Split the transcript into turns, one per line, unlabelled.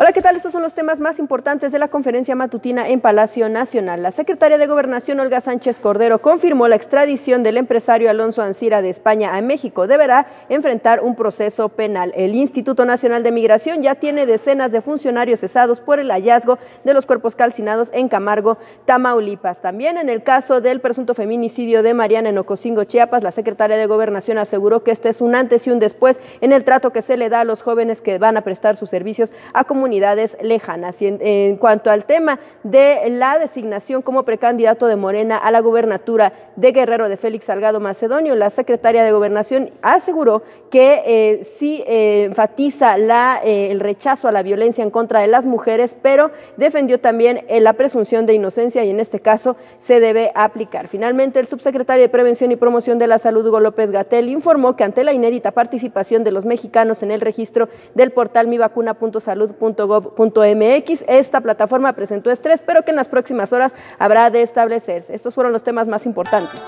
Hola, ¿qué tal? Estos son los temas más importantes de la conferencia matutina en Palacio Nacional. La secretaria de Gobernación, Olga Sánchez Cordero, confirmó la extradición del empresario Alonso Ancira de España a México. Deberá enfrentar un proceso penal. El Instituto Nacional de Migración ya tiene decenas de funcionarios cesados por el hallazgo de los cuerpos calcinados en Camargo, Tamaulipas. También en el caso del presunto feminicidio de Mariana en Chiapas, la secretaria de Gobernación aseguró que este es un antes y un después en el trato que se le da a los jóvenes que van a prestar sus servicios a comunidades comunidades lejanas. Y en, cuanto al tema de la designación como precandidato de Morena a la gubernatura de Guerrero de Félix Salgado Macedonio, la secretaria de Gobernación aseguró que eh, sí eh, enfatiza eh, el rechazo a la violencia en contra de las mujeres, pero defendió también la presunción de inocencia y en este caso se debe aplicar. Finalmente, el subsecretario de Prevención y Promoción de la Salud, Hugo López Gatel, informó que ante la inédita participación de los mexicanos en el registro del portal mivacuna.salud.com, .gov.mx. Esta plataforma presentó estrés, pero que en las próximas horas habrá de establecerse. Estos fueron los temas más importantes.